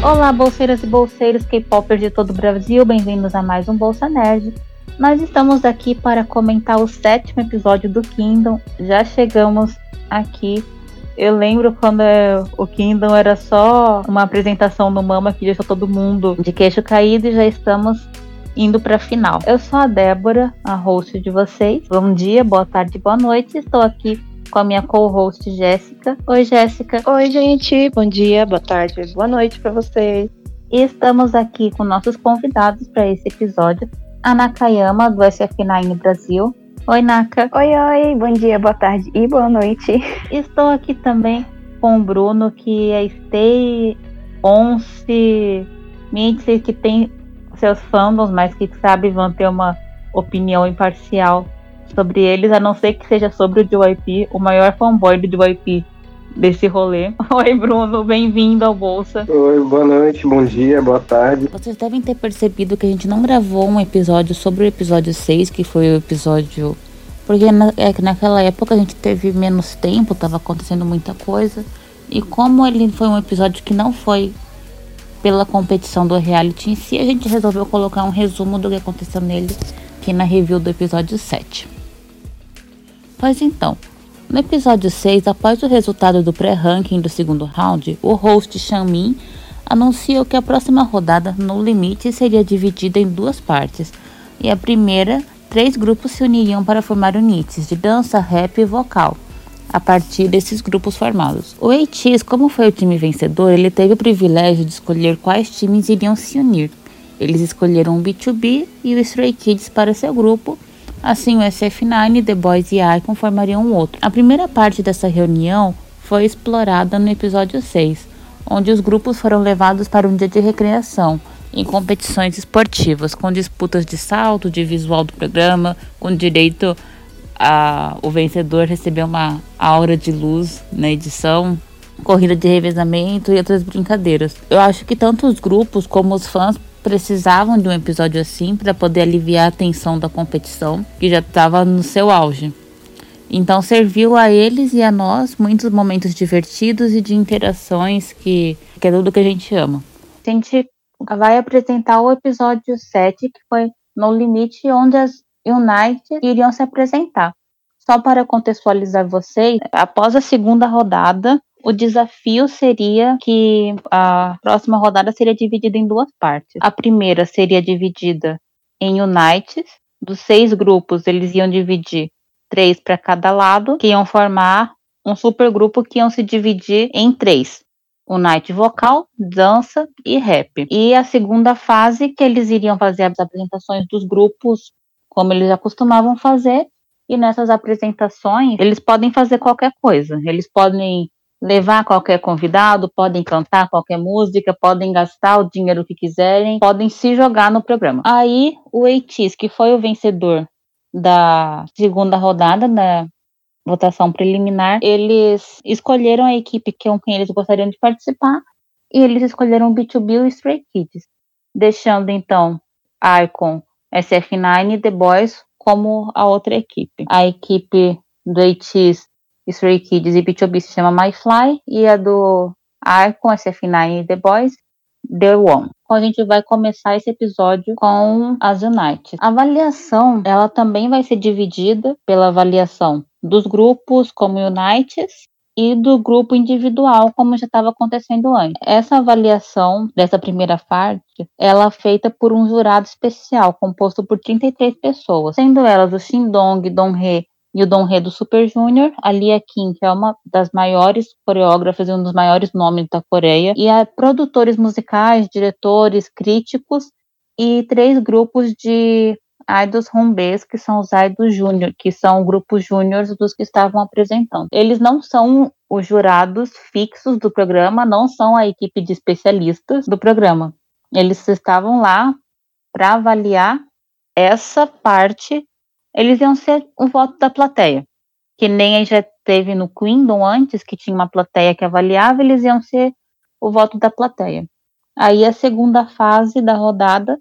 Olá, bolseiras e bolseiros K-popers de todo o Brasil, bem-vindos a mais um Bolsa Nerd. Nós estamos aqui para comentar o sétimo episódio do Kingdom. Já chegamos aqui. Eu lembro quando é, o Kingdom era só uma apresentação no Mama que deixou todo mundo de queixo caído e já estamos indo para a final. Eu sou a Débora, a host de vocês. Bom dia, boa tarde, boa noite. Estou aqui com a minha co-host Jéssica. Oi, Jéssica. Oi, gente. Bom dia, boa tarde, boa noite para vocês. E estamos aqui com nossos convidados para esse episódio. A Nakayama, do SF9 Brasil. Oi, Naka. Oi, oi. Bom dia, boa tarde e boa noite. Estou aqui também com o Bruno, que é Stay Once Mitzi, que tem seus fandoms, mas que sabe vão ter uma opinião imparcial sobre eles, a não ser que seja sobre o JYP, o maior fanboy do JYP desse rolê. Oi, Bruno, bem-vindo ao Bolsa. Oi, boa noite, bom dia, boa tarde. Vocês devem ter percebido que a gente não gravou um episódio sobre o episódio 6, que foi o episódio. Porque na, é que naquela época a gente teve menos tempo, tava acontecendo muita coisa. E como ele foi um episódio que não foi pela competição do reality em si, a gente resolveu colocar um resumo do que aconteceu nele aqui na review do episódio 7. Pois então, no episódio 6, após o resultado do pré-ranking do segundo round, o host Xiaomin anunciou que a próxima rodada no limite seria dividida em duas partes. E a primeira, três grupos se uniriam para formar unidades de dança, rap e vocal. A partir desses grupos formados. O ATEEZ, como foi o time vencedor, ele teve o privilégio de escolher quais times iriam se unir. Eles escolheram o B2B e o Stray Kids para seu grupo Assim, o SF9, The Boys e Icon formariam um outro. A primeira parte dessa reunião foi explorada no episódio 6, onde os grupos foram levados para um dia de recreação em competições esportivas, com disputas de salto, de visual do programa, com direito a o vencedor receber uma aura de luz na edição, corrida de revezamento e outras brincadeiras. Eu acho que tanto os grupos como os fãs precisavam de um episódio assim para poder aliviar a tensão da competição, que já estava no seu auge. Então serviu a eles e a nós muitos momentos divertidos e de interações que, que é tudo que a gente ama. A gente vai apresentar o episódio 7, que foi No Limite, onde as United iriam se apresentar. Só para contextualizar vocês, após a segunda rodada, o desafio seria que a próxima rodada seria dividida em duas partes. A primeira seria dividida em Unites. Dos seis grupos, eles iam dividir três para cada lado, que iam formar um supergrupo que iam se dividir em três. Night vocal, dança e rap. E a segunda fase, que eles iriam fazer as apresentações dos grupos, como eles já costumavam fazer. E nessas apresentações, eles podem fazer qualquer coisa. Eles podem levar qualquer convidado, podem cantar qualquer música, podem gastar o dinheiro que quiserem, podem se jogar no programa. Aí o Eitis, que foi o vencedor da segunda rodada da votação preliminar, eles escolheram a equipe com quem eles gostariam de participar e eles escolheram o B2B e Stray Kids, deixando então Icon, SF9 e The Boys como a outra equipe. A equipe do Eitis Stray Kids e B2B se chama My Fly e a do Arcon, SF9 e The Boys, The One. Então a gente vai começar esse episódio com as United. A avaliação, ela também vai ser dividida pela avaliação dos grupos como United e do grupo individual, como já estava acontecendo antes. Essa avaliação dessa primeira parte, ela é feita por um jurado especial, composto por 33 pessoas, sendo elas o Shindong, Dong-hee, e o Dom Rê do Super Junior, a Lia Kim, que é uma das maiores coreógrafas e um dos maiores nomes da Coreia, e a produtores musicais, diretores, críticos e três grupos de idols rumbês, que são os idols júnior, que são grupos júniores dos que estavam apresentando. Eles não são os jurados fixos do programa, não são a equipe de especialistas do programa. Eles estavam lá para avaliar essa parte eles iam ser o voto da plateia. Que nem já teve no Quindon antes, que tinha uma plateia que avaliava, eles iam ser o voto da plateia. Aí a segunda fase da rodada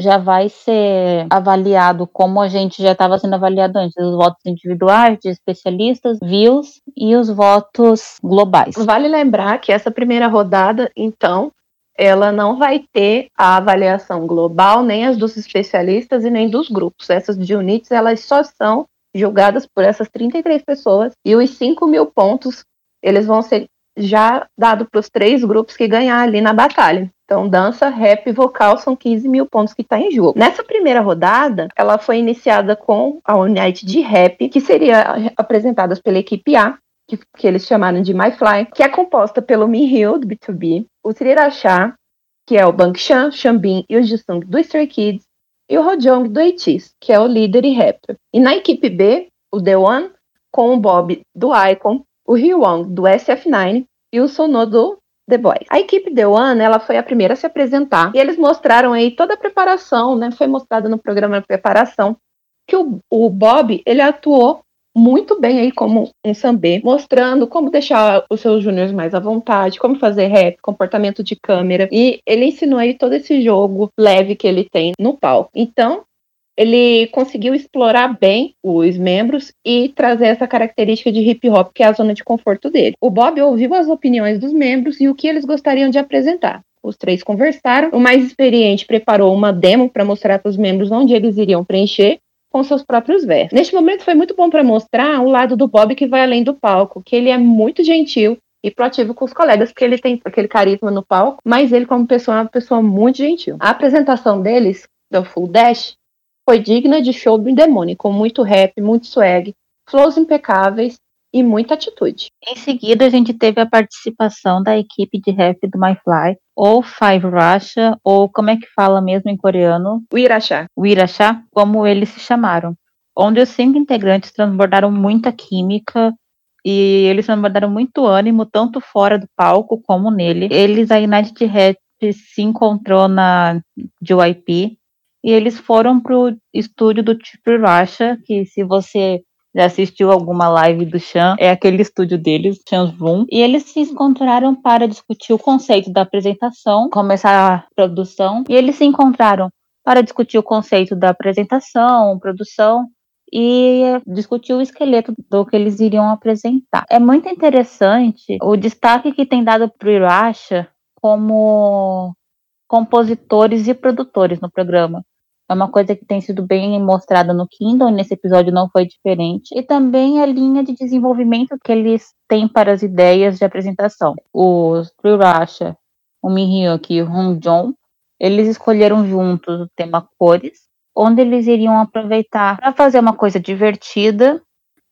já vai ser avaliado como a gente já estava sendo avaliado antes, os votos individuais de especialistas, views e os votos globais. Vale lembrar que essa primeira rodada, então, ela não vai ter a avaliação global, nem as dos especialistas e nem dos grupos. Essas de units, elas só são julgadas por essas 33 pessoas e os 5 mil pontos, eles vão ser já dados para os três grupos que ganhar ali na batalha. Então, dança, rap e vocal são 15 mil pontos que está em jogo. Nessa primeira rodada, ela foi iniciada com a unidade de rap, que seria apresentada pela equipe A, que, que, eles chamaram de My Fly, que é composta pelo Mihyul, do B2B, o Trirachá, que é o Bang Chan, Xambin e o Jisung do Stray Kids, e o Hojong do ATEEZ, que é o líder e rapper. E na equipe B, o The One, com o Bob do Icon, o Hyewon do SF9 e o Sono do The Boys. A equipe The One, ela foi a primeira a se apresentar e eles mostraram aí toda a preparação, né? Foi mostrada no programa de preparação que o, o Bob, ele atuou muito bem aí como um sambê, mostrando como deixar os seus júniores mais à vontade, como fazer rap, comportamento de câmera. E ele ensinou aí todo esse jogo leve que ele tem no palco. Então, ele conseguiu explorar bem os membros e trazer essa característica de hip hop, que é a zona de conforto dele. O Bob ouviu as opiniões dos membros e o que eles gostariam de apresentar. Os três conversaram. O mais experiente preparou uma demo para mostrar para os membros onde eles iriam preencher com seus próprios versos. Neste momento foi muito bom para mostrar o lado do Bob que vai além do palco, que ele é muito gentil e proativo com os colegas, porque ele tem aquele carisma no palco, mas ele como pessoa é uma pessoa muito gentil. A apresentação deles, do Full Dash, foi digna de show do demônio, com muito rap, muito swag, flows impecáveis e muita atitude. Em seguida, a gente teve a participação da equipe de rap do My Fly, ou Five Russia, ou como é que fala mesmo em coreano? Wirachá. Wirachá, como eles se chamaram. Onde os cinco integrantes transbordaram muita química e eles transbordaram muito ânimo, tanto fora do palco como nele. Eles, a United Rap, se encontrou na JYP e eles foram pro estúdio do Tipo Racha, que se você já assistiu alguma live do Chan, é aquele estúdio deles, Chan's Room, e eles se encontraram para discutir o conceito da apresentação, começar a produção, e eles se encontraram para discutir o conceito da apresentação, produção e discutir o esqueleto do que eles iriam apresentar. É muito interessante o destaque que tem dado para o Iracha como compositores e produtores no programa. É uma coisa que tem sido bem mostrada no Kindle, nesse episódio não foi diferente. E também a linha de desenvolvimento que eles têm para as ideias de apresentação. Os Trirasha, o Mihyuk e o Hong Jong, eles escolheram juntos o tema cores, onde eles iriam aproveitar para fazer uma coisa divertida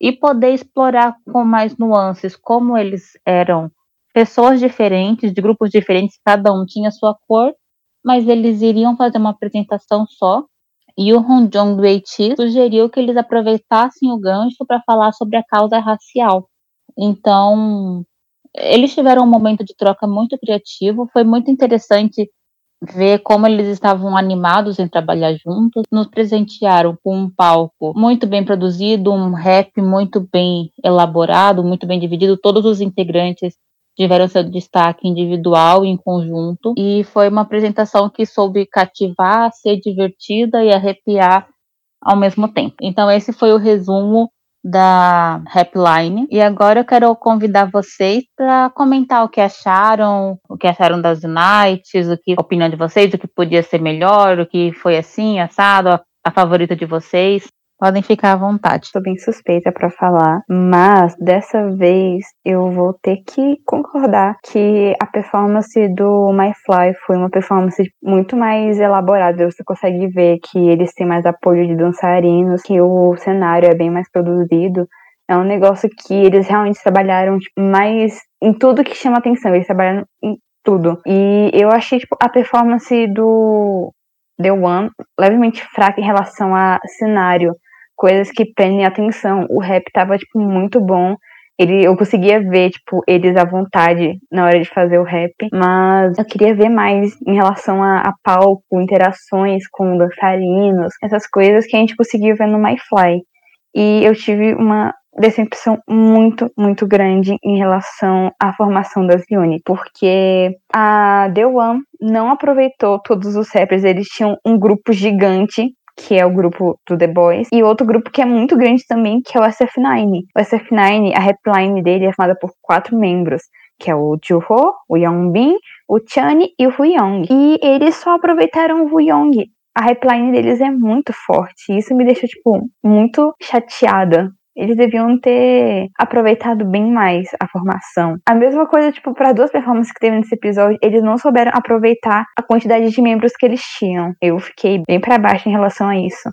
e poder explorar com mais nuances como eles eram pessoas diferentes, de grupos diferentes, cada um tinha sua cor, mas eles iriam fazer uma apresentação só. E o do Haiti sugeriu que eles aproveitassem o gancho para falar sobre a causa racial. Então, eles tiveram um momento de troca muito criativo, foi muito interessante ver como eles estavam animados em trabalhar juntos. Nos presentearam com um palco muito bem produzido, um rap muito bem elaborado, muito bem dividido. Todos os integrantes tiveram seu destaque individual e em conjunto. E foi uma apresentação que soube cativar, ser divertida e arrepiar ao mesmo tempo. Então, esse foi o resumo da Rapline. E agora eu quero convidar vocês para comentar o que acharam, o que acharam das Unites, o que a opinião de vocês, o que podia ser melhor, o que foi assim, assado, a, a favorita de vocês. Podem ficar à vontade. Estou bem suspeita para falar, mas dessa vez eu vou ter que concordar que a performance do My Fly foi uma performance muito mais elaborada. Você consegue ver que eles têm mais apoio de dançarinos, que o cenário é bem mais produzido. É um negócio que eles realmente trabalharam tipo, mais em tudo que chama atenção. Eles trabalharam em tudo. E eu achei tipo, a performance do The One levemente fraca em relação a cenário coisas que prendem atenção. O rap tava, tipo, muito bom. Ele, eu conseguia ver, tipo, eles à vontade na hora de fazer o rap, mas eu queria ver mais em relação a, a palco, interações com dançarinos, essas coisas que a gente conseguiu ver no My Fly. E eu tive uma decepção muito, muito grande em relação à formação das units, porque a The One não aproveitou todos os rappers, eles tinham um grupo gigante que é o grupo do The Boys, e outro grupo que é muito grande também, que é o SF9. O SF9, a rapline dele é formada por quatro membros, que é o Juho, o Yongbin, o Chani e o Huyong. E eles só aproveitaram o Huyong. A rapline deles é muito forte, e isso me deixa, tipo, muito chateada, eles deviam ter aproveitado bem mais a formação. A mesma coisa, tipo, para duas performances que teve nesse episódio, eles não souberam aproveitar a quantidade de membros que eles tinham. Eu fiquei bem para baixo em relação a isso.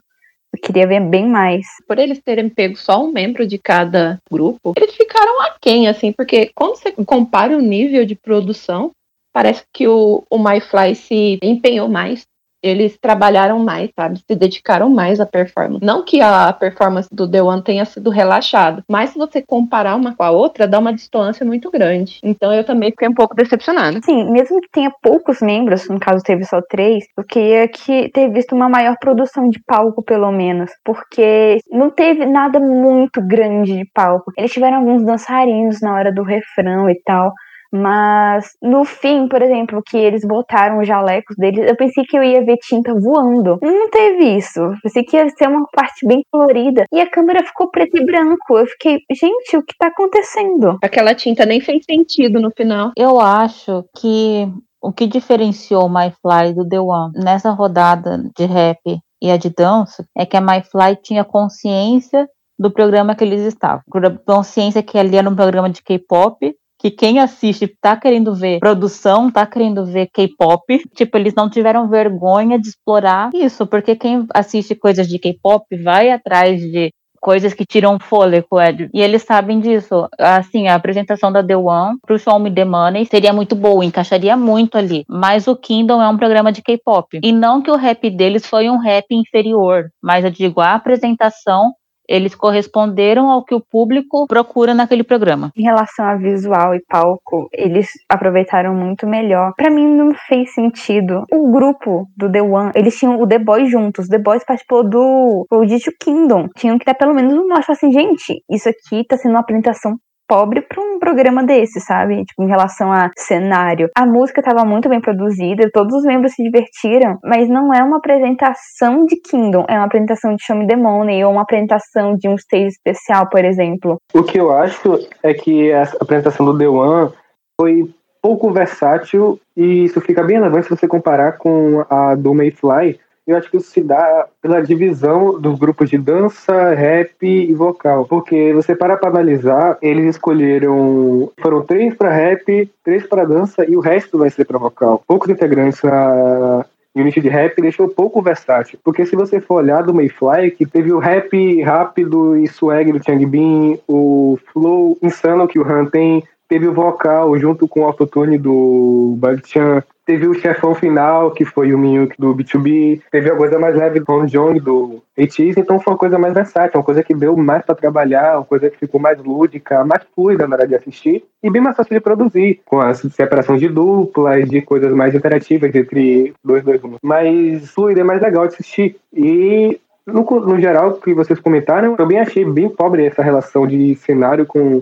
Eu queria ver bem mais. Por eles terem pego só um membro de cada grupo, eles ficaram aquém, assim, porque quando você compara o nível de produção, parece que o, o MyFly se empenhou mais eles trabalharam mais, sabe? Se dedicaram mais à performance. Não que a performance do The One tenha sido relaxada, mas se você comparar uma com a outra, dá uma distância muito grande. Então eu também fiquei um pouco decepcionada. Sim, mesmo que tenha poucos membros, no caso teve só três, eu queria que ter visto uma maior produção de palco, pelo menos. Porque não teve nada muito grande de palco. Eles tiveram alguns dançarinos na hora do refrão e tal. Mas no fim, por exemplo, que eles botaram os jalecos deles, eu pensei que eu ia ver tinta voando. Não teve isso. Eu pensei que ia ser uma parte bem colorida. E a câmera ficou preto e branco. Eu fiquei, gente, o que tá acontecendo? Aquela tinta nem fez sentido no final. Eu acho que o que diferenciou o My Fly do The One nessa rodada de rap e a de dança é que a My Fly tinha consciência do programa que eles estavam. Consciência que ali era um programa de K-pop que quem assiste tá querendo ver produção, tá querendo ver K-pop. Tipo, eles não tiveram vergonha de explorar isso, porque quem assiste coisas de K-pop vai atrás de coisas que tiram fôlego, Ed. E eles sabem disso. Assim, a apresentação da The One pro Show Me The Money seria muito boa, encaixaria muito ali. Mas o Kingdom é um programa de K-pop. E não que o rap deles foi um rap inferior, mas eu digo, a apresentação eles corresponderam ao que o público procura naquele programa. Em relação a visual e palco, eles aproveitaram muito melhor. Para mim não fez sentido. O grupo do The One, eles tinham o The Boys juntos. The Boys participou do Digital Kingdom. Tinham que dar pelo menos um mostrar assim, gente, isso aqui tá sendo uma apresentação pobre para um programa desse, sabe? Tipo, em relação a cenário. A música estava muito bem produzida, todos os membros se divertiram, mas não é uma apresentação de Kingdom, é uma apresentação de Show Me The Money ou uma apresentação de um stage especial, por exemplo. O que eu acho é que a apresentação do The One foi pouco versátil e isso fica bem relevante se você comparar com a do Mayfly, eu acho que isso se dá pela divisão dos grupos de dança, rap e vocal. Porque você para para analisar, eles escolheram. Foram três para rap, três para dança e o resto vai ser para vocal. Poucos integrantes na, unit de rap deixou pouco versátil. Porque se você for olhar do Mayfly, que teve o rap rápido e swag do Changbin, o flow insano que o Han tem, teve o vocal junto com o autotune do Chan. Teve o chefão final, que foi o Miyuki do B2B. Teve a coisa mais leve do Jong do ATEEZ. Então foi uma coisa mais versátil, uma coisa que deu mais para trabalhar, uma coisa que ficou mais lúdica, mais fluida na hora de assistir. E bem mais fácil de produzir, com a separação de duplas, de coisas mais interativas entre dois, dois, um. Mais fluida, é mais legal de assistir. E no, no geral, que vocês comentaram, eu também achei bem pobre essa relação de cenário com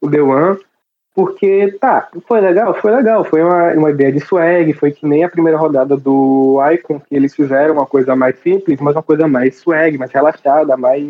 o The One porque, tá, foi legal? Foi legal. Foi uma, uma ideia de swag, foi que nem a primeira rodada do Icon, que eles fizeram uma coisa mais simples, mas uma coisa mais swag, mais relaxada, mais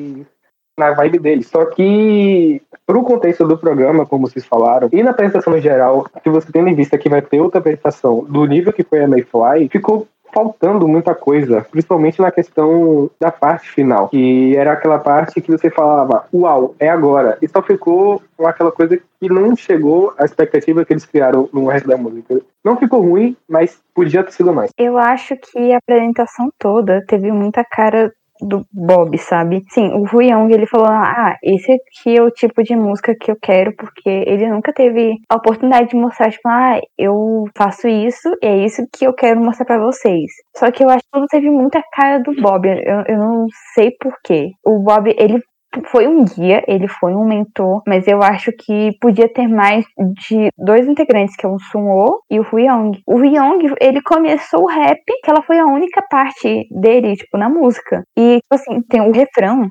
na vibe deles. Só que, pro contexto do programa, como vocês falaram, e na apresentação em geral, se você tendo em vista que vai ter outra apresentação do nível que foi a Mayfly, ficou faltando muita coisa, principalmente na questão da parte final, que era aquela parte que você falava, uau, é agora. E só ficou aquela coisa que não chegou à expectativa que eles criaram no resto da música. Não ficou ruim, mas podia ter sido mais. Eu acho que a apresentação toda teve muita cara do Bob, sabe? Sim, o Hu Young, ele falou, ah, esse aqui é o tipo de música que eu quero, porque ele nunca teve a oportunidade de mostrar, tipo, ah, eu faço isso e é isso que eu quero mostrar para vocês. Só que eu acho que tudo teve muita cara do Bob, eu, eu não sei porquê. O Bob, ele foi um guia, ele foi um mentor, mas eu acho que podia ter mais de dois integrantes, que é o Sunwo e o Huyong. O Huyong, ele começou o rap, que ela foi a única parte dele, tipo, na música. E, tipo assim, tem o refrão,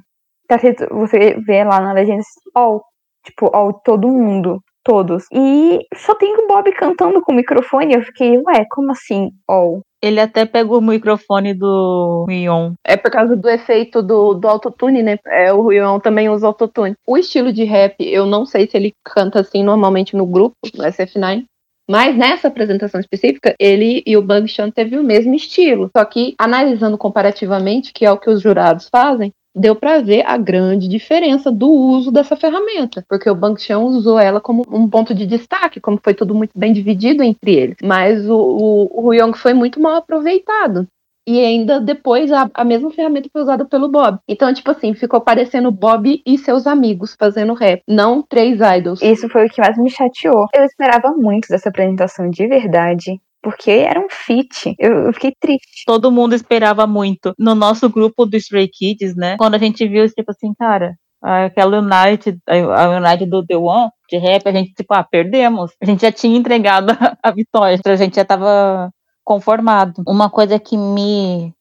tá, você vê lá na legenda all, tipo, all todo mundo, todos. E só tem o Bob cantando com o microfone. Eu fiquei, ué, como assim all? Ele até pegou o microfone do Rion. É por causa do efeito do, do autotune, né? É, o Rion também usa autotune. O estilo de rap, eu não sei se ele canta assim normalmente no grupo, no SF9. Mas nessa apresentação específica, ele e o Bang Chan teve o mesmo estilo. Só que, analisando comparativamente, que é o que os jurados fazem, deu para ver a grande diferença do uso dessa ferramenta, porque o Bankchan usou ela como um ponto de destaque, como foi tudo muito bem dividido entre eles. Mas o, o, o Huyong foi muito mal aproveitado. E ainda depois a, a mesma ferramenta foi usada pelo Bob. Então, tipo assim, ficou parecendo Bob e seus amigos fazendo rap, não três idols. Isso foi o que mais me chateou. Eu esperava muito dessa apresentação de verdade porque era um fit. Eu, eu, fiquei triste. Todo mundo esperava muito. No nosso grupo do Stray Kids, né? Quando a gente viu, tipo assim, cara, aquela United, a United do The One, de rap, a gente, tipo, ah, perdemos. A gente já tinha entregado a, vitória, a gente já tava conformado. Uma coisa que me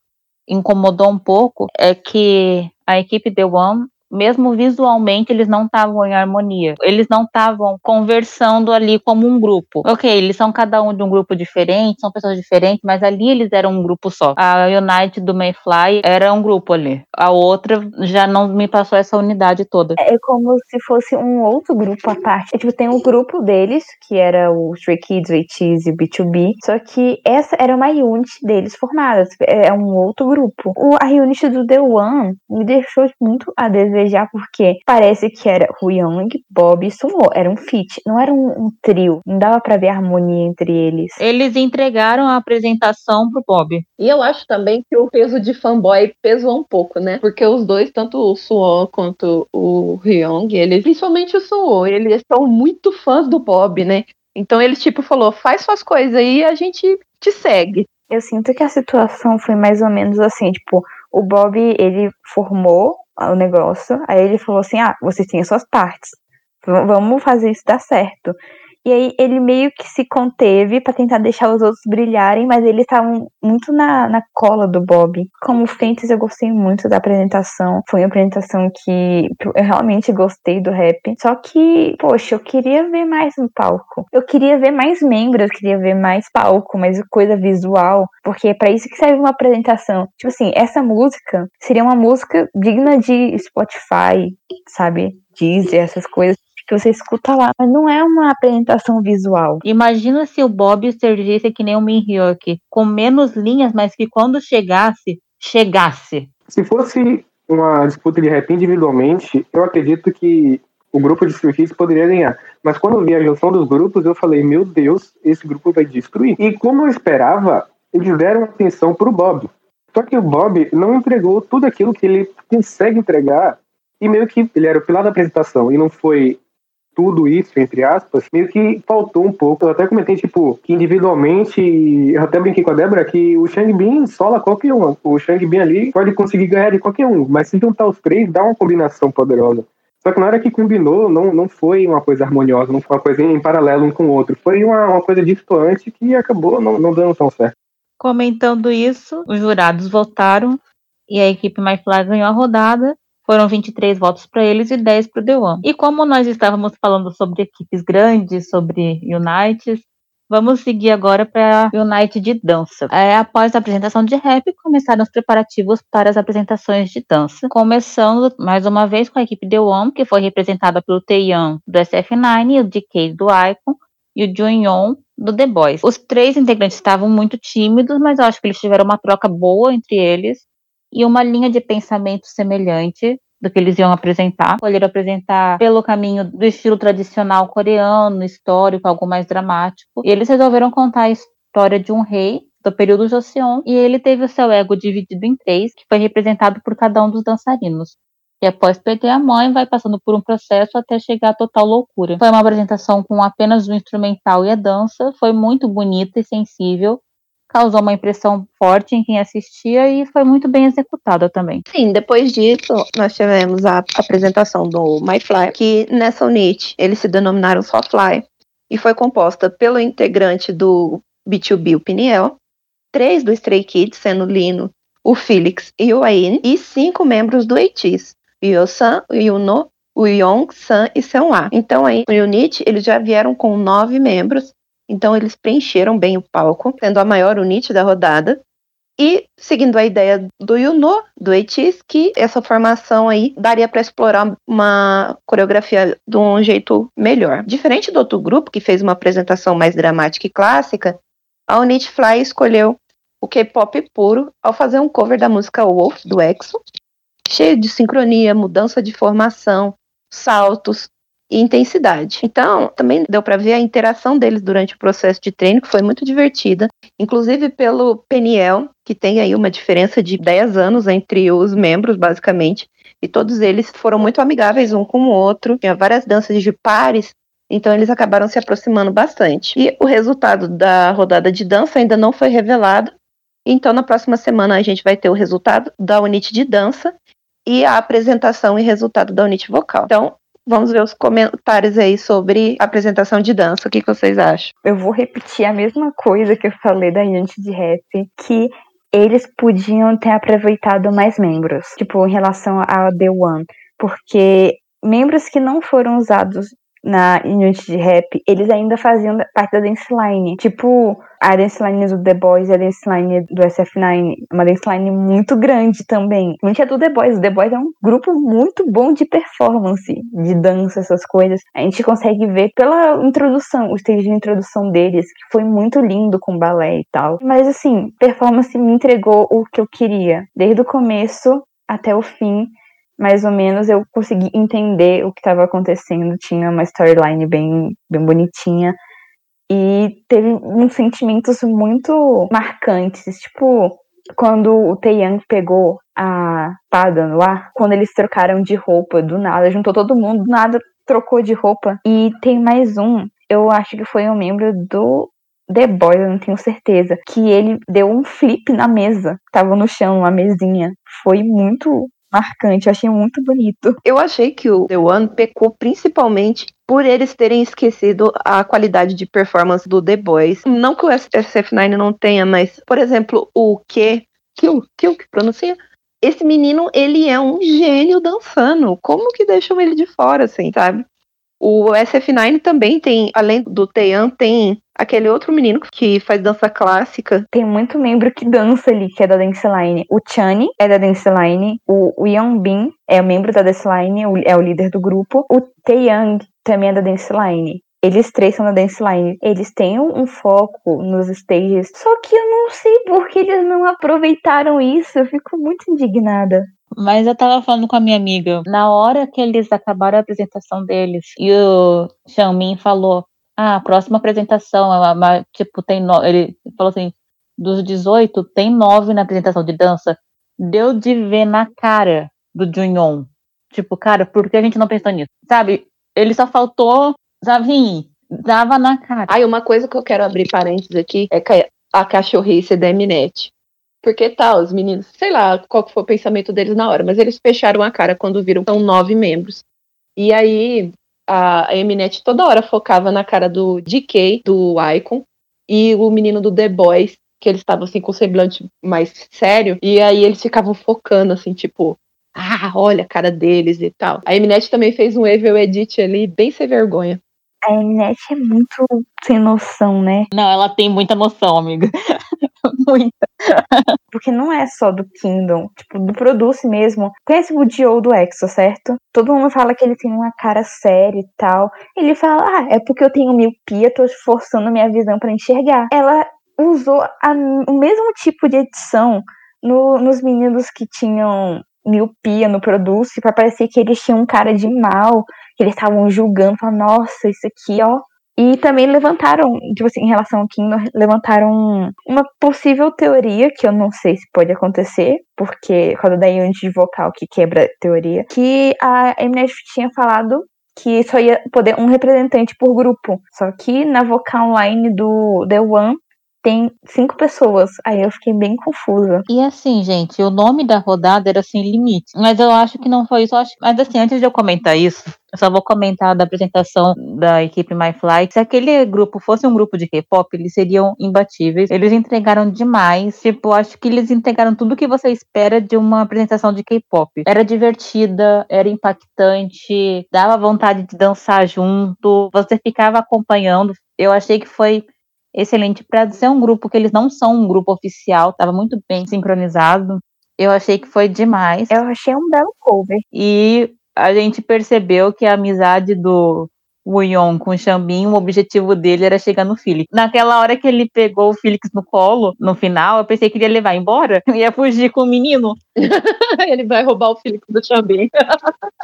incomodou um pouco é que a equipe The One mesmo visualmente eles não estavam em harmonia. Eles não estavam conversando ali como um grupo. Ok, eles são cada um de um grupo diferente, são pessoas diferentes, mas ali eles eram um grupo só. A United do Mayfly era um grupo ali. A outra já não me passou essa unidade toda. É como se fosse um outro grupo à parte. É, tipo, tem um grupo deles, que era o Stray Kids, o ATEEZ e o B2B, só que essa era uma unit deles formada. É um outro grupo. O, a unit do The One me deixou muito a desejar desejar porque parece que era Young, Bob e Sumo. Era um feat, não era um, um trio. Não dava para ver a harmonia entre eles. Eles entregaram a apresentação pro Bob. E eu acho também que o peso de fanboy pesou um pouco, né? Porque os dois, tanto o Suo quanto o Hyung, eles, principalmente o Suo, eles são muito fãs do Bob, né? Então ele tipo falou, faz suas coisas aí e a gente te segue. Eu sinto que a situação foi mais ou menos assim, tipo, o Bob, ele formou o negócio. Aí ele falou assim: ah, vocês têm as suas partes. Vamos fazer isso dar certo. E aí ele meio que se conteve para tentar deixar os outros brilharem, mas eles estavam muito na, na cola do Bob. Como Fentes, eu gostei muito da apresentação. Foi uma apresentação que eu realmente gostei do rap. Só que, poxa, eu queria ver mais no palco. Eu queria ver mais membros, eu queria ver mais palco, mais coisa visual. Porque é pra isso que serve uma apresentação. Tipo assim, essa música seria uma música digna de Spotify, sabe? Deezer, essas coisas que você escuta lá, mas não é uma apresentação visual. Imagina se o Bob servisse que nem o Min Hyuk, com menos linhas, mas que quando chegasse, chegasse. Se fosse uma disputa de rap individualmente, eu acredito que o grupo de Stray poderia ganhar. Mas quando eu vi a junção dos grupos, eu falei, meu Deus, esse grupo vai destruir. E como eu esperava, eles deram atenção pro Bob. Só que o Bob não entregou tudo aquilo que ele consegue entregar e meio que ele era o pilar da apresentação e não foi tudo isso, entre aspas, meio que faltou um pouco. Eu até comentei, tipo, que individualmente, eu até brinquei com a Débora, que o Shang Bin sola qualquer um. O Shang Bin ali pode conseguir ganhar de qualquer um, mas se juntar os três, dá uma combinação poderosa. Só que na hora que combinou, não, não foi uma coisa harmoniosa, não foi uma coisa em paralelo um com o outro. Foi uma, uma coisa distante que acabou não, não dando tão certo. Comentando isso, os jurados votaram e a equipe MyFly ganhou a rodada foram 23 votos para eles e 10 para o One. E como nós estávamos falando sobre equipes grandes, sobre United, Vamos seguir agora para United de dança. É, após a apresentação de rap, começaram os preparativos para as apresentações de dança. Começando mais uma vez com a equipe One, que foi representada pelo Taeyang do SF9, o DK do Icon e o Junyon do The Boys. Os três integrantes estavam muito tímidos, mas eu acho que eles tiveram uma troca boa entre eles e uma linha de pensamento semelhante do que eles iam apresentar. Escolheram apresentar pelo caminho do estilo tradicional coreano, histórico, algo mais dramático. E eles resolveram contar a história de um rei do período Joseon e ele teve o seu ego dividido em três, que foi representado por cada um dos dançarinos. E após perder a mãe, vai passando por um processo até chegar à total loucura. Foi uma apresentação com apenas o instrumental e a dança, foi muito bonita e sensível, causou uma impressão forte em quem assistia e foi muito bem executada também. Sim, depois disso, nós tivemos a apresentação do My Fly, que nessa unit eles se denominaram só Fly, e foi composta pelo integrante do B2B, o Piniel, três do Stray Kids, sendo o Lino, o Felix e o Aine, e cinco membros do ATEEZ, Yosan, Yuno, Uyong, San e Seonhwa. Então aí, o unit, eles já vieram com nove membros, então eles preencheram bem o palco, sendo a maior unit da rodada. E seguindo a ideia do Yuno, do Eitis, que essa formação aí daria para explorar uma coreografia de um jeito melhor. Diferente do outro grupo, que fez uma apresentação mais dramática e clássica, a Unit Fly escolheu o K-pop puro ao fazer um cover da música Wolf, do EXO, cheio de sincronia, mudança de formação, saltos, e intensidade. Então, também deu para ver a interação deles durante o processo de treino, que foi muito divertida, inclusive pelo Peniel, que tem aí uma diferença de 10 anos entre os membros, basicamente, e todos eles foram muito amigáveis um com o outro, tinha várias danças de pares, então eles acabaram se aproximando bastante. E o resultado da rodada de dança ainda não foi revelado, então na próxima semana a gente vai ter o resultado da unidade de dança e a apresentação e resultado da unidade vocal. Então, Vamos ver os comentários aí sobre apresentação de dança. O que, que vocês acham? Eu vou repetir a mesma coisa que eu falei da Yanti de rap, que eles podiam ter aproveitado mais membros, tipo, em relação a The One, porque membros que não foram usados na unidade de rap, eles ainda faziam parte da dance line. Tipo, a dance line do The Boys e a dance line do SF9. Uma dance line muito grande também. Muito é do The Boys. O The Boys é um grupo muito bom de performance, de dança, essas coisas. A gente consegue ver pela introdução, o stage de introdução deles, que foi muito lindo com balé e tal. Mas assim, performance me entregou o que eu queria. Desde o começo até o fim mais ou menos eu consegui entender o que estava acontecendo. Tinha uma storyline bem, bem bonitinha. E teve uns sentimentos muito marcantes. Tipo, quando o Taeyang pegou a Pada no ar, quando eles trocaram de roupa do nada, juntou todo mundo, do nada trocou de roupa. E tem mais um, eu acho que foi um membro do The Boys, eu não tenho certeza, que ele deu um flip na mesa, tava no chão, uma mesinha. Foi muito marcante, eu achei muito bonito. Eu achei que o The One pecou principalmente por eles terem esquecido a qualidade de performance do The Boys. Não que o SF9 não tenha, mas, por exemplo, o Q, Kill, Kill que pronuncia, esse menino, ele é um gênio dançando. Como que deixam ele de fora, assim, sabe? O SF9 também tem, além do Teian, tem aquele outro menino que faz dança clássica. Tem muito membro que dança ali, que é da Dance Line. O Chani é da Dance Line. O Young Bin é membro da Dance Line, é o líder do grupo. O Taeyang também é da Dance Line. Eles três são da Dance Line. Eles têm um foco nos stages. Só que eu não sei por que eles não aproveitaram isso. Eu fico muito indignada. Mas eu tava falando com a minha amiga, na hora que eles acabaram a apresentação deles, e o Xiaomin falou, ah, a próxima apresentação, é uma, tipo, tem no... ele falou assim, dos 18, tem nove na apresentação de dança. Deu de ver na cara do Junyon. Tipo, cara, por que a gente não pensou nisso? Sabe, ele só faltou, sabe, dava na cara. Aí uma coisa que eu quero abrir parênteses aqui é a cachorrice da Eminete. Porque tal, tá, os meninos, sei lá qual que foi o pensamento deles na hora, mas eles fecharam a cara quando viram que são nove membros. E aí a, a Eminet toda hora focava na cara do DK, do Icon, e o menino do The Boys, que eles estavam assim com o semblante mais sério, e aí eles ficavam focando assim, tipo, ah, olha a cara deles e tal. A Eminet também fez um Evil Edit ali, bem sem vergonha. A Eminet é muito sem noção, né? Não, ela tem muita noção, amiga. muita. Porque não é só do Kingdom, tipo, do Produce mesmo. Conhece o Dio do Exo, certo? Todo mundo fala que ele tem uma cara séria e tal. Ele fala, ah, é porque eu tenho miopia, tô forçando minha visão para enxergar. Ela usou a, o mesmo tipo de edição no, nos meninos que tinham miopia no Produce, para parecer que eles tinham um cara de mal, que eles estavam julgando, falando, nossa, isso aqui, ó, e também levantaram, tipo assim, em relação ao Kingdom, levantaram uma possível teoria, que eu não sei se pode acontecer, porque por da de vocal que quebra a teoria, que a Mnet tinha falado que só ia poder um representante por grupo. Só que na vocal online do The One tem cinco pessoas. Aí eu fiquei bem confusa. E assim, gente, o nome da rodada era sem limite. Mas eu acho que não foi isso. Acho... Mas assim, antes de eu comentar isso, Eu só vou comentar da apresentação da equipe MyFly. Se aquele grupo fosse um grupo de K-pop, eles seriam imbatíveis. Eles entregaram demais. Tipo, acho que eles entregaram tudo que você espera de uma apresentação de K-pop. Era divertida, era impactante, dava vontade de dançar junto, você ficava acompanhando. Eu achei que foi excelente para ser um grupo que eles não são um grupo oficial, estava muito bem sincronizado. Eu achei que foi demais. Eu achei um belo cover. E a gente percebeu que a amizade do Wuyon com o Xambin, o objetivo dele era chegar no Felix. Naquela hora que ele pegou o Felix no colo, no final, eu pensei que ele ia levar embora, ia fugir com o menino. ele vai roubar o Felix do Xambin.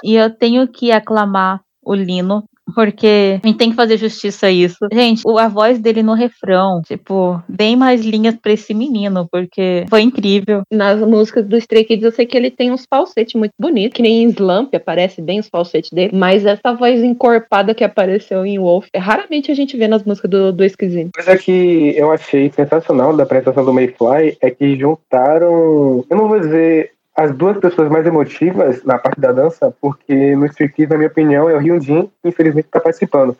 e eu tenho que aclamar o Lino porque a gente tem que fazer justiça a isso. Gente, a voz dele no refrão, tipo, bem mais linhas pra esse menino, porque foi incrível. Nas músicas do Stray Kids eu sei que ele tem uns falsetes muito bonitos, que nem em Slump aparece bem os falsetes dele, mas essa voz encorpada que apareceu em Wolf, é, raramente a gente vê nas músicas do, do Esquisinho. Coisa que eu achei sensacional da apresentação do Mayfly é que juntaram, eu não vou dizer as duas pessoas mais emotivas na parte da dança, porque no Kids, na minha opinião, é o Hyunjin, que infelizmente está participando.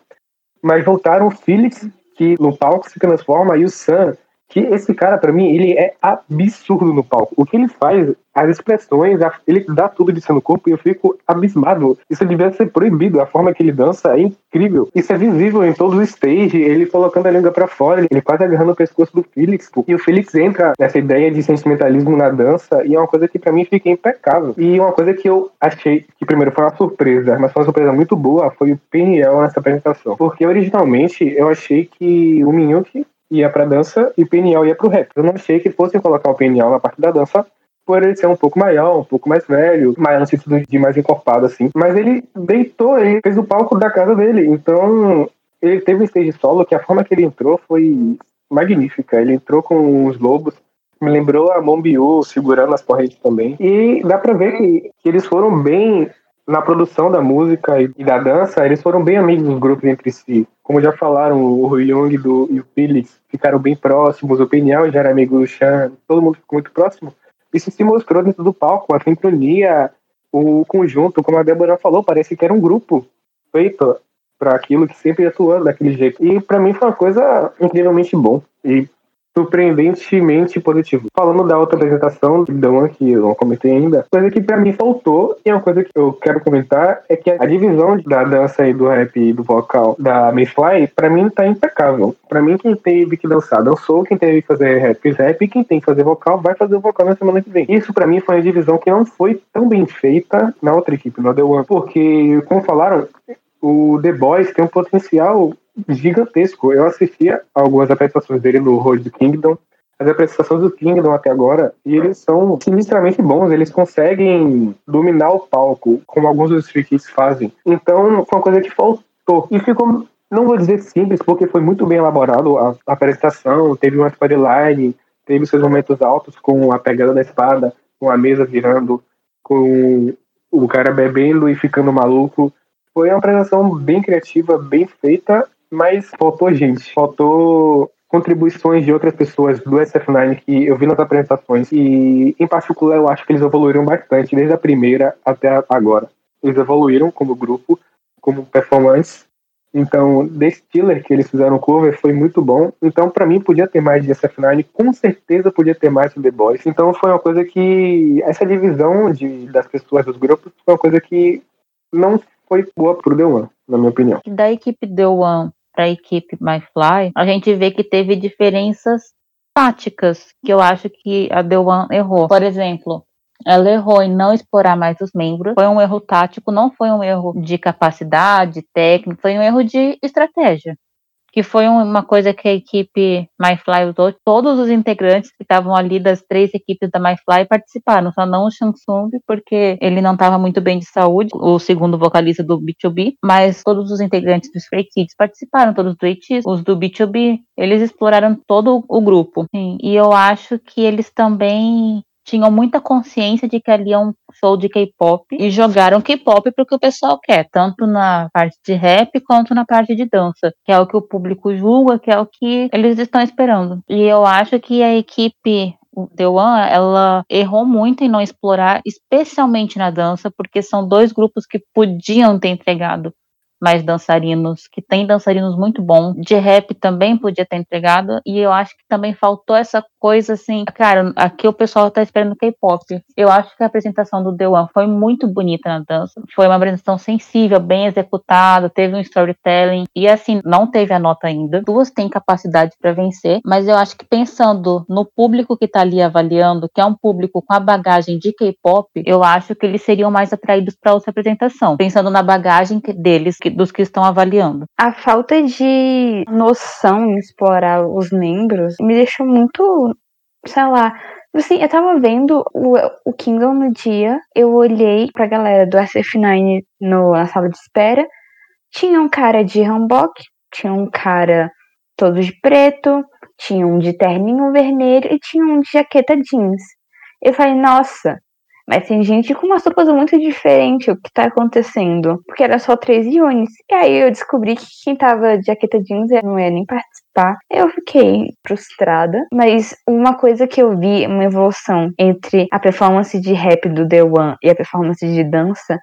Mas voltaram o Felix, que no palco se transforma, e o Sam, que esse cara, para mim, ele é absurdo no palco. O que ele faz, as expressões, ele dá tudo de si no corpo e eu fico abismado. Isso devia ser proibido. A forma que ele dança é incrível. Isso é visível em todos os stage, ele colocando a língua para fora, ele quase agarrando o pescoço do Felix. E o Felix entra nessa ideia de sentimentalismo na dança e é uma coisa que para mim fica impecável. E uma coisa que eu achei que primeiro foi uma surpresa, mas foi uma surpresa muito boa, foi o Peniel nessa apresentação. Porque originalmente eu achei que o Minhyuk ia pra dança e o Peniel ia pro rap. Eu não achei que fossem colocar o Peniel na parte da dança por ele ser um pouco maior, um pouco mais velho, mais no sentido de mais encorpado, assim. Mas ele deitou, ele fez o palco da casa dele. Então, ele teve um stage solo que a forma que ele entrou foi magnífica. Ele entrou com os lobos, me lembrou a Mombiu segurando as correntes também. E dá pra ver que, que eles foram bem na produção da música e da dança, eles foram bem amigos dos grupos entre si. Como já falaram, o Rui Young do, e o Felix ficaram bem próximos, o Peniel já era amigo do Chan, todo mundo ficou muito próximo. Isso se mostrou dentro do palco, a sincronia, o conjunto, como a Débora falou, parece que era um grupo feito para aquilo que sempre atuando daquele jeito. E para mim foi uma coisa incrivelmente bom. E surpreendentemente positivo. Falando da outra apresentação One, que eu não comentei ainda, coisa que para mim faltou, e é uma coisa que eu quero comentar, é que a divisão da dança e do rap e do vocal da Mayfly, para mim tá impecável. Para mim, quem teve que dançar, dançou, quem teve que fazer rap, rap, e quem tem que fazer vocal, vai fazer o vocal na semana que vem. Isso para mim foi uma divisão que não foi tão bem feita na outra equipe, no The One, porque, como falaram, o The Boys tem um potencial gigantesco. Eu assistia algumas apresentações dele no Road Kingdom, as apresentações do Kingdom até agora, e eles são sinistramente bons, eles conseguem dominar o palco, como alguns dos freaks fazem. Então, foi uma coisa que faltou. E ficou, não vou dizer simples, porque foi muito bem elaborado a, a apresentação, teve uma storyline, teve seus momentos altos com a pegada da espada, com a mesa virando, com o cara bebendo e ficando maluco. Foi uma apresentação bem criativa, bem feita mas faltou gente, faltou contribuições de outras pessoas do SF9 que eu vi nas apresentações e, em particular, eu acho que eles evoluíram bastante desde a primeira até agora. Eles evoluíram como grupo, como performance. Então, The Stiller, que eles fizeram cover, foi muito bom. Então, para mim, podia ter mais de SF9. Com certeza podia ter mais de The Boys. Então, foi uma coisa que... Essa divisão de, das pessoas dos grupos foi uma coisa que não foi boa pro The One, na minha opinião. Da equipe The One, para a equipe MyFly, a gente vê que teve diferenças táticas que eu acho que a One errou. Por exemplo, ela errou em não explorar mais os membros. Foi um erro tático, não foi um erro de capacidade técnica, foi um erro de estratégia que foi uma coisa que a equipe MyFly usou. Todos os integrantes que estavam ali das três equipes da MyFly participaram, só não o Shansung, porque ele não estava muito bem de saúde, o segundo vocalista do B2B, mas todos os integrantes dos Stray Kids participaram, todos do ATEEZ, os do B2B, eles exploraram todo o grupo. Sim, e eu acho que eles também tinham muita consciência de que ali é um show de K-pop e jogaram K-pop para o que o pessoal quer, tanto na parte de rap quanto na parte de dança, que é o que o público julga, que é o que eles estão esperando. E eu acho que a equipe The One, ela errou muito em não explorar, especialmente na dança, porque são dois grupos que podiam ter entregado mais dançarinos, que tem dançarinos muito bons. De rap também podia ter entregado, e eu acho que também faltou essa coisa assim, cara, aqui o pessoal tá esperando K-pop. Eu acho que a apresentação do The One foi muito bonita na dança, foi uma apresentação sensível, bem executada, teve um storytelling, e assim, não teve a nota ainda. Duas têm capacidade para vencer, mas eu acho que pensando no público que tá ali avaliando, que é um público com a bagagem de K-pop, eu acho que eles seriam mais atraídos para outra apresentação, pensando na bagagem deles, que dos que estão avaliando. A falta de noção em explorar os membros me deixou muito, sei lá, Assim, eu tava vendo o, o Kingdom no dia, eu olhei pra galera do SF9 no, na sala de espera, tinha um cara de hanbok, tinha um cara todo de preto, tinha um de terninho vermelho e tinha um de jaqueta jeans. Eu falei, nossa, mas tem gente com uma roupas muito diferente o que tá acontecendo. Porque era só três iones. E aí eu descobri que quem tava de jaqueta jeans não ia nem participar. Eu fiquei frustrada. Mas uma coisa que eu vi, uma evolução entre a performance de rap do The One e a performance de dança,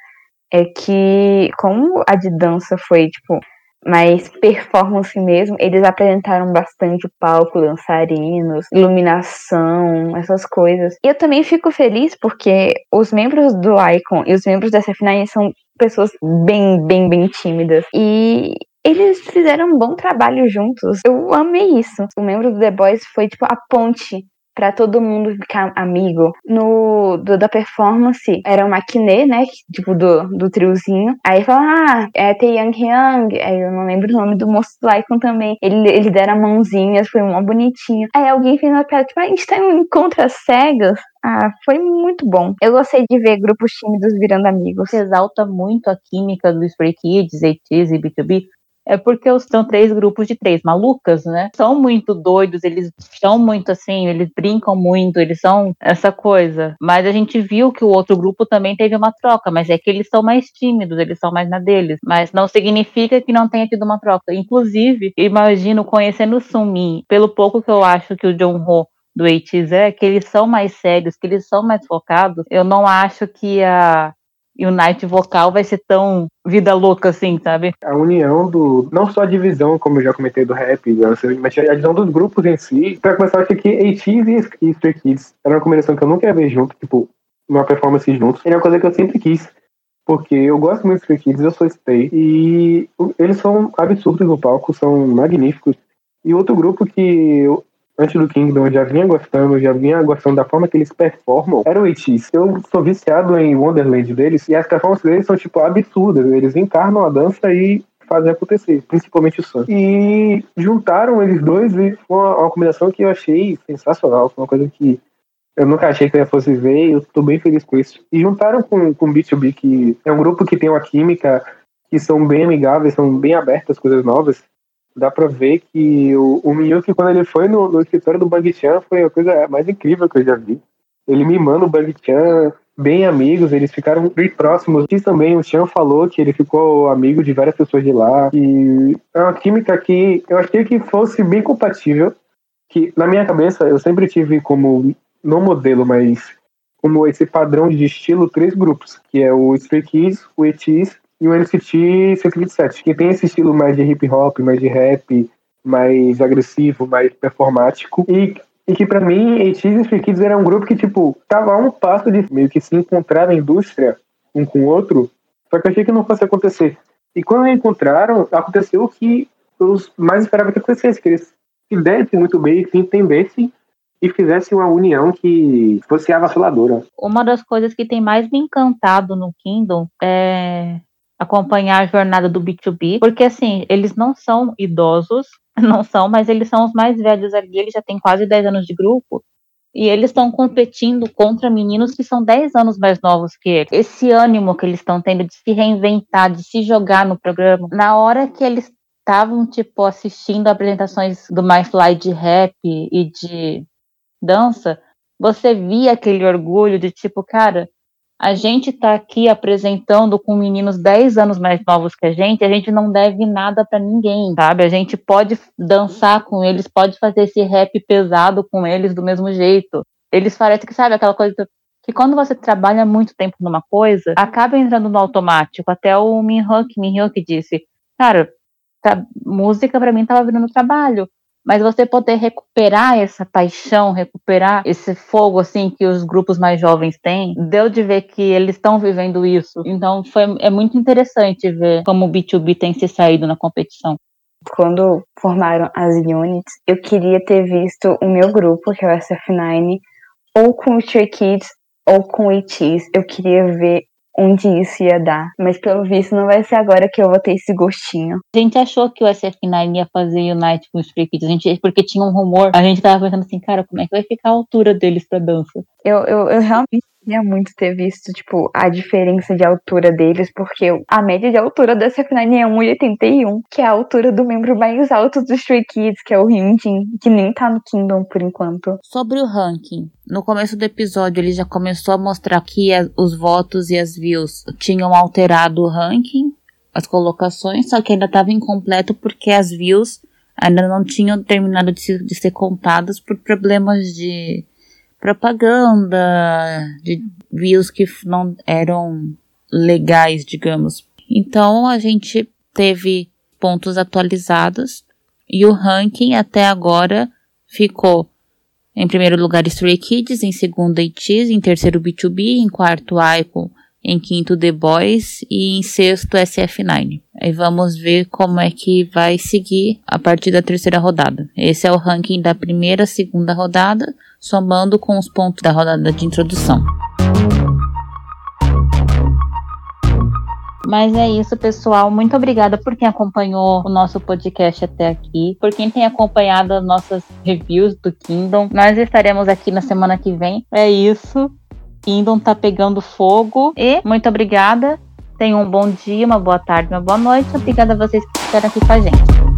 é que como a de dança foi, tipo, mais performance mesmo, eles apresentaram bastante o palco, dançarinos, iluminação, essas coisas. E eu também fico feliz porque os membros do Icon e os membros da SF9 são pessoas bem, bem, bem tímidas. E eles fizeram um bom trabalho juntos. Eu amei isso. O membro do The Boys foi tipo a ponte para todo mundo ficar amigo. No do, da performance, era o Maquiné, né? Tipo, do, do triozinho. Aí fala, ah, é Young Hyung. Aí eu não lembro o nome do moço do Icon também. Ele, ele deram mãozinhas, foi mó bonitinho. Aí alguém fez uma piada, tipo, ah, a gente tá em um encontro às cegas. Ah, foi muito bom. Eu gostei de ver grupos tímidos virando amigos. Exalta muito a química do Stray Kids, ATEEZ e B2B, é porque são três grupos de três malucas, né? São muito doidos, eles são muito assim, eles brincam muito, eles são essa coisa. Mas a gente viu que o outro grupo também teve uma troca, mas é que eles são mais tímidos, eles são mais na deles. Mas não significa que não tenha tido uma troca. Inclusive, imagino conhecendo o Sunmin, pelo pouco que eu acho que o John Ho do ATEEZ é, que eles são mais sérios, que eles são mais focados, eu não acho que a e o Night vocal vai ser tão vida louca assim, sabe? A união do. Não só a divisão, como eu já comentei, do rap, mas a divisão dos grupos em si. Pra começar, eu acho que ATEEZ e Stray Kids era uma combinação que eu nunca ia ver junto, tipo, uma performance juntos. E é uma coisa que eu sempre quis. Porque eu gosto muito dos Stray Kids, eu sou Stay. E eles são absurdos no palco, são magníficos. E outro grupo que antes do Kingdom, eu já vinha gostando, já vinha gostando da forma que eles performam, era o ATEEZ. Eu sou viciado em Wonderland deles, e as performances deles são, tipo, absurdas. Eles encarnam a dança e fazem acontecer, principalmente o Sun. E juntaram eles dois e foi uma, uma combinação que eu achei sensacional, foi uma coisa que eu nunca achei que eu fosse ver e eu tô bem feliz com isso. E juntaram com o B2B, que é um grupo que tem uma química, que são bem amigáveis, são bem abertas às coisas novas dá pra ver que o, o Miyuki, quando ele foi no, no escritório do Bang Chan, foi a coisa mais incrível que eu já vi. Ele mimando o Bang Chan, bem amigos, eles ficaram bem próximos. E também o Chan falou que ele ficou amigo de várias pessoas de lá. E é uma química que eu achei que fosse bem compatível. Que na minha cabeça eu sempre tive como, não modelo, mas como esse padrão de estilo, três grupos, que é o Stray Kids, o ETs e o NCT 127, que tem esse estilo mais de hip hop, mais de rap, mais agressivo, mais performático. E, e que para mim, ATEEZ e Stray Kids era um grupo que, tipo, tava a um passo de meio que se encontrar na indústria, um com o outro, só que eu achei que não fosse acontecer. E quando encontraram, aconteceu o que eu mais esperava que acontecesse, que eles se dessem muito bem, se entendessem e fizessem uma união que fosse avassaladora. Uma das coisas que tem mais me encantado no Kingdom é acompanhar a jornada do B2B, porque assim, eles não são idosos, não são, mas eles são os mais velhos ali, eles já têm quase 10 anos de grupo, e eles estão competindo contra meninos que são 10 anos mais novos que eles. Esse ânimo que eles estão tendo de se reinventar, de se jogar no programa, na hora que eles estavam, tipo, assistindo apresentações do My Fly de rap e de dança, você via aquele orgulho de tipo, cara, a gente está aqui apresentando com meninos 10 anos mais novos que a gente, a gente não deve nada para ninguém, sabe? A gente pode dançar com eles, pode fazer esse rap pesado com eles do mesmo jeito. Eles parecem que, sabe, aquela coisa que quando você trabalha muito tempo numa coisa, acaba entrando no automático. Até o Minhyuk, Minhyuk disse, cara, tá, música para mim tava virando trabalho. Mas você poder recuperar essa paixão, recuperar esse fogo assim que os grupos mais jovens têm, deu de ver que eles estão vivendo isso. Então foi, é muito interessante ver como o B2B tem se saído na competição quando formaram as units, eu queria ter visto o meu grupo, que é o SF9, ou com o Stray Kids ou com o ETs. Eu queria ver onde isso ia dar. Mas pelo visto não vai ser agora que eu vou ter esse gostinho. A gente achou que o SF9 ia fazer Unite com os Stray Kids, a gente, porque tinha um rumor. A gente tava pensando assim, cara, como é que vai ficar a altura deles pra dança? Eu, eu, eu realmente queria muito ter visto, tipo, a diferença de altura deles, porque a média de altura da SF9 é 1,81, que é a altura do membro mais alto dos Stray Kids, que é o Hyunjin, que nem tá no Kingdom por enquanto. Sobre o ranking, no começo do episódio ele já começou a mostrar que os votos e as views tinham alterado o ranking, as colocações, só que ainda estava incompleto porque as views ainda não tinham terminado de, de ser contadas por problemas de propaganda, de views que não eram legais, digamos. Então a gente teve pontos atualizados e o ranking até agora ficou em primeiro lugar Stray Kids, em segundo ATEEZ, em terceiro B2B, em quarto Icon, em quinto The Boys e em sexto SF9. Aí vamos ver como é que vai seguir a partir da terceira rodada. Esse é o ranking da primeira, segunda rodada, somando com os pontos da rodada de introdução. Mas é isso, pessoal. Muito obrigada por quem acompanhou o nosso podcast até aqui, por quem tem acompanhado as nossas reviews do Kingdom. Nós estaremos aqui na semana que vem. É isso. Kingdom tá pegando fogo. E muito obrigada. Tenham um bom dia, uma boa tarde, uma boa noite. Obrigada a vocês que ficaram aqui com a gente.